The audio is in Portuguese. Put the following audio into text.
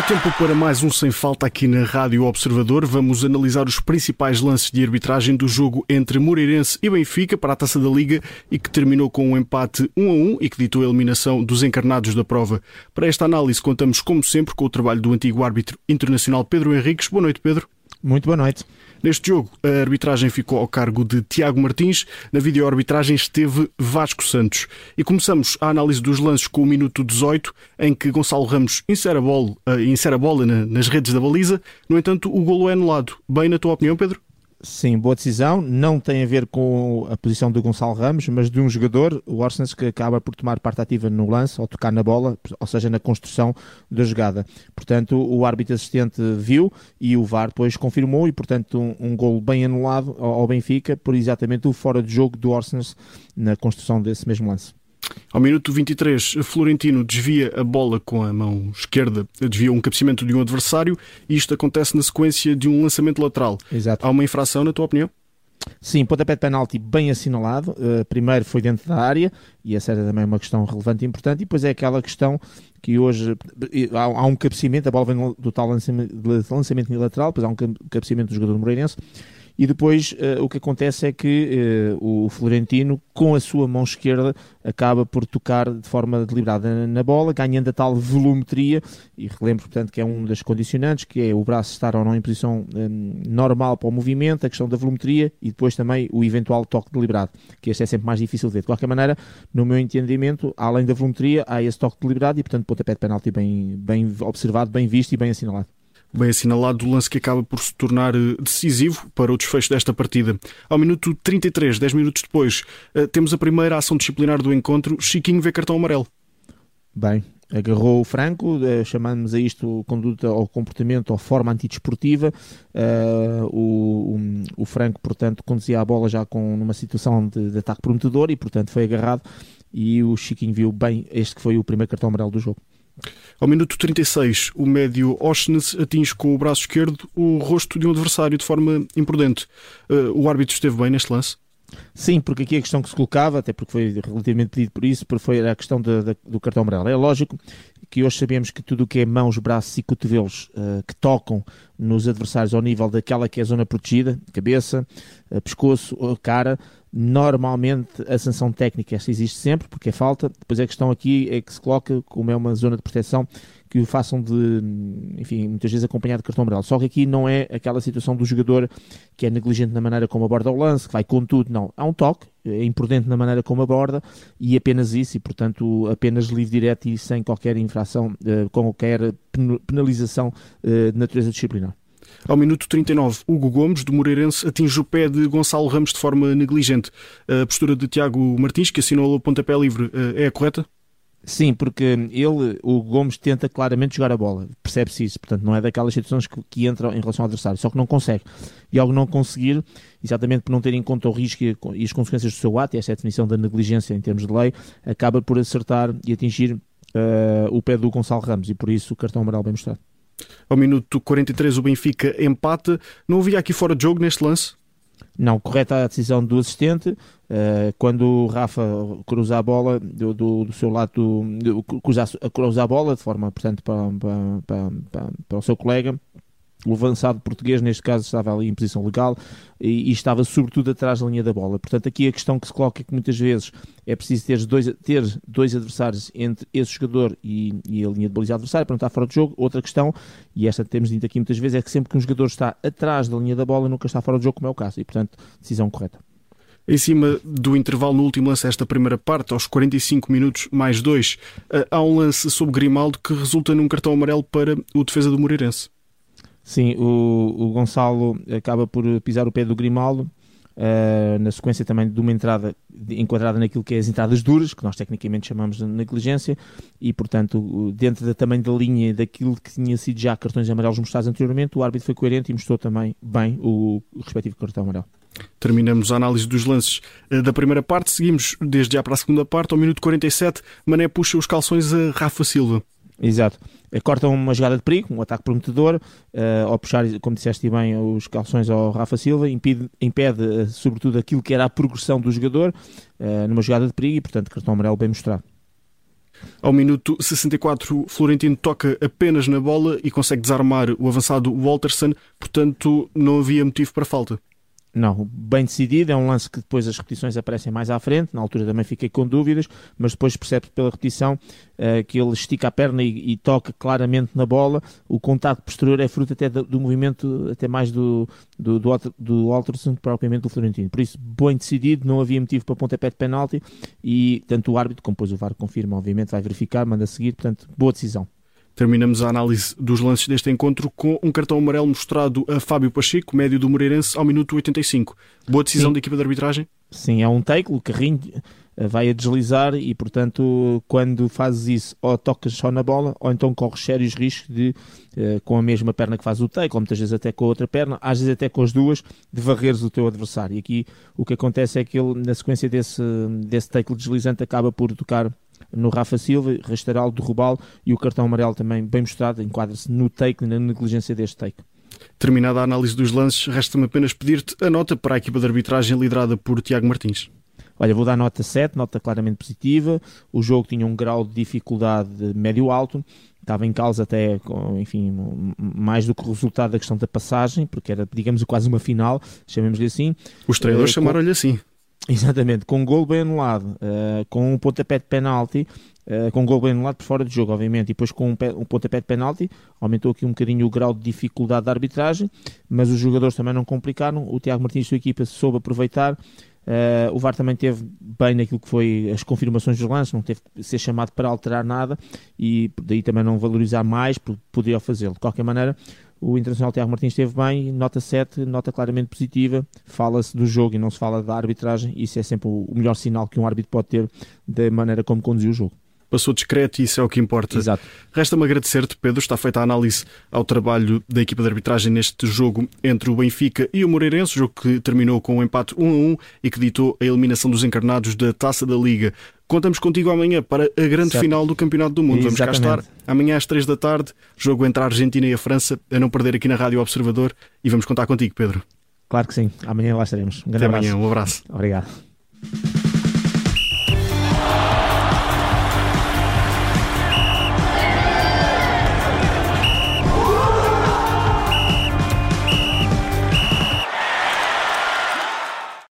É tempo para mais um Sem Falta aqui na Rádio Observador. Vamos analisar os principais lances de arbitragem do jogo entre Moreirense e Benfica para a Taça da Liga e que terminou com um empate 1 a 1 e que ditou a eliminação dos encarnados da prova. Para esta análise contamos, como sempre, com o trabalho do antigo árbitro internacional Pedro Henriques. Boa noite, Pedro. Muito boa noite. Neste jogo, a arbitragem ficou ao cargo de Tiago Martins, na videoarbitragem esteve Vasco Santos. E começamos a análise dos lances com o minuto 18, em que Gonçalo Ramos insere a bola, uh, insere a bola nas redes da baliza. No entanto, o golo é anulado. Bem, na tua opinião, Pedro? Sim, boa decisão. Não tem a ver com a posição do Gonçalo Ramos, mas de um jogador, o Orsens, que acaba por tomar parte ativa no lance, ou tocar na bola, ou seja, na construção da jogada. Portanto, o árbitro assistente viu e o VAR depois confirmou e, portanto, um, um golo bem anulado ao Benfica por exatamente o fora de jogo do Orsens na construção desse mesmo lance. Ao minuto 23, Florentino desvia a bola com a mão esquerda, desvia um cabeceamento de um adversário e isto acontece na sequência de um lançamento lateral. Exato. Há uma infração, na tua opinião? Sim, pontapé de penalti bem assinalado. Uh, primeiro foi dentro da área, e essa era também uma questão relevante e importante. E depois é aquela questão que hoje há, há um cabeceamento, a bola vem do tal lançamento, lançamento unilateral, depois há um cabeceamento do jogador Moreirense e depois uh, o que acontece é que uh, o Florentino, com a sua mão esquerda, acaba por tocar de forma deliberada na bola, ganhando a tal volumetria, e relembro, portanto, que é um das condicionantes, que é o braço estar ou não em posição um, normal para o movimento, a questão da volumetria e depois também o eventual toque deliberado, que este é sempre mais difícil de ver. De qualquer maneira, no meu entendimento, além da volumetria, há esse toque deliberado e, portanto, pontapé de penalti bem, bem observado, bem visto e bem assinalado bem assinalado o lance que acaba por se tornar eh, decisivo para o desfecho desta partida. Ao minuto 33, 10 minutos depois, eh, temos a primeira ação disciplinar do encontro. Chiquinho vê cartão amarelo. Bem, agarrou o Franco, eh, chamamos a isto conduta ou comportamento ou forma antidesportiva. Uh, o, o, Franco, portanto, conduzia a bola já com numa situação de, de, ataque prometedor e, portanto, foi agarrado. E o Chiquinho viu bem este que foi o primeiro cartão amarelo do jogo. Ao minuto 36, o médio Oshnes atinge com o braço esquerdo o rosto de um adversário de forma imprudente. Uh, o árbitro esteve bem neste lance? Sim, porque aqui a questão que se colocava, até porque foi relativamente pedido por isso, foi a questão do cartão amarelo. É lógico que hoje sabemos que tudo o que é mãos, braços e cotovelos uh, que tocam nos adversários ao nível daquela que é a zona protegida, cabeça, uh, pescoço, cara, normalmente a sanção técnica esta existe sempre, porque é falta. Depois a questão aqui é que se coloca, como é uma zona de proteção, que o façam de, enfim, muitas vezes acompanhado de cartão amarelo. Só que aqui não é aquela situação do jogador que é negligente na maneira como aborda o lance, que vai com tudo, não. Há um toque, é imprudente na maneira como aborda e apenas isso, e portanto apenas livre direto e sem qualquer infração, eh, com qualquer penalização eh, de natureza disciplinar. Ao minuto 39, Hugo Gomes, do Moreirense, atinge o pé de Gonçalo Ramos de forma negligente. A postura de Tiago Martins, que assinou o pontapé livre, eh, é a correta? Sim, porque ele, o Gomes, tenta claramente jogar a bola, percebe-se isso, portanto, não é daquelas situações que, que entram em relação ao adversário, só que não consegue. E ao não conseguir, exatamente por não ter em conta o risco e, as consequências do seu ato, e essa é a definição da negligência em termos de lei, acaba por acertar e atingir uh, o pé do Gonçalo Ramos, e por isso o cartão amarelo bem mostrado. Ao minuto 43, o Benfica empata. Não havia aqui fora de jogo neste lance? Não, correta a decisão do assistente. Uh, quando o Rafa cruza a bola do, do, do seu lado, do, cruza, cruza a bola de forma, portanto, para, para, para, para o seu colega, o avançado português, neste caso, estava ali em posição legal e, e, estava sobretudo atrás da linha da bola. Portanto, aqui a questão que se coloca é que muitas vezes é preciso ter dois, ter dois adversários entre esse jogador e, e a linha de baliza adversária para não estar fora de jogo. Outra questão, e esta temos dito aqui muitas vezes, é que sempre que um jogador está atrás da linha da bola nunca está fora de jogo, como é o caso. E, portanto, decisão correta. Em cima do intervalo no último lance esta primeira parte, aos 45 minutos mais dois, eh, há um lance sobre Grimaldo que resulta num cartão amarelo para o defesa do Moreirense. Sim, o, o Gonçalo acaba por pisar o pé do Grimaldo. Uh, na sequência também de uma entrada enquadrada naquilo que é as entradas duras, que nós tecnicamente chamamos de negligência, e portanto, dentro da, também da linha daquilo que tinha sido já cartões amarelos mostrados anteriormente, o árbitro foi coerente e mostrou também bem o, o respectivo cartão amarelo. Terminamos a análise dos lances uh, da primeira parte, seguimos desde já para a segunda parte, ao minuto 47, Mané puxa os calções a Rafa Silva. Exato. Eh, corta uma jogada de perigo, um ataque prometedor, uh, ao puxar, como disseste bem, os calções ao Rafa Silva, impede, impede uh, sobretudo aquilo que era a progressão do jogador uh, numa jogada de perigo e, portanto, cartão amarelo bem mostrado. Ao minuto 64, Florentino toca apenas na bola e consegue desarmar o avançado Walterson, portanto não havia motivo para falta. Não, bem decidido, é um lance que depois as repetições aparecem mais à frente, na altura também fiquei com dúvidas, mas depois percebe pela repetição uh, que ele estica a perna e, e, toca claramente na bola, o contato posterior é fruto até do, do movimento, até mais do, do, do, do Alterson que propriamente do Florentino, por isso bem decidido, não havia motivo para pontapé de penalti e tanto o árbitro, como depois o VAR confirma, obviamente vai verificar, manda seguir, portanto, boa decisão. Terminamos a análise dos lances deste encontro com um cartão amarelo mostrado a Fábio Pacheco, médio do Moreirense, ao minuto 85. Boa decisão Sim. da equipa de arbitragem? Sim, é um take, o carrinho eh, vai a deslizar e, portanto, quando fazes isso, ou tocas só na bola, ou então corres sérios riscos de, eh, com a mesma perna que faz o take, ou muitas vezes até com a outra perna, às vezes até com as duas, de varreres o teu adversário. E aqui o que acontece é que ele, na sequência desse, desse take deslizante, acaba por tocar no Rafa Silva, rasteiral, derrubá-lo e o cartão amarelo também bem mostrado, enquadra-se no take, na negligência deste take. Terminada a análise dos lances, resta-me apenas pedir-te a nota para a equipa de arbitragem liderada por Tiago Martins. Olha, vou dar nota 7, nota claramente positiva. O jogo tinha um grau de dificuldade médio-alto. Estava em causa até, enfim, mais do que o resultado da questão da passagem, porque era, digamos, quase uma final, chamemos-lhe assim. Os treinadores uh, chamaram-lhe assim. Exatamente, com um gol bem anulado, uh, com um pontapé de penalti, uh, com um gol bem anulado por fora de jogo, obviamente, e depois com um, um pontapé de penalti, aumentou aqui um bocadinho o grau de dificuldade da arbitragem, mas os jogadores também não complicaram, o Tiago Martins e sua equipa soube aproveitar, uh, o VAR também teve bem naquilo que foi as confirmações dos lances, não teve que ser chamado para alterar nada, e daí também não valorizar mais, porque podia fazê-lo. De qualquer maneira, o Internacional Tiago Martins esteve bem, nota 7, nota claramente positiva. Fala-se do jogo e não se fala da arbitragem. Isso é sempre o melhor sinal que um árbitro pode ter da maneira como conduziu o jogo passou discreto e isso é o que importa. Exato. Resta-me agradecer-te, Pedro. Está feita a análise ao trabalho da equipa de arbitragem neste jogo entre o Benfica e o Moreirense, jogo que terminou com um empate 1 a 1 e que ditou a eliminação dos encarnados da Taça da Liga. Contamos contigo amanhã para a grande certo. final do Campeonato do Mundo. Exatamente. Vamos cá estar amanhã às 3 da tarde, jogo entre a Argentina e a França, a não perder aqui na Rádio Observador e vamos contar contigo, Pedro. Claro que sim. Amanhã lá estaremos. Um grande Até abraço. amanhã, um abraço. Obrigado.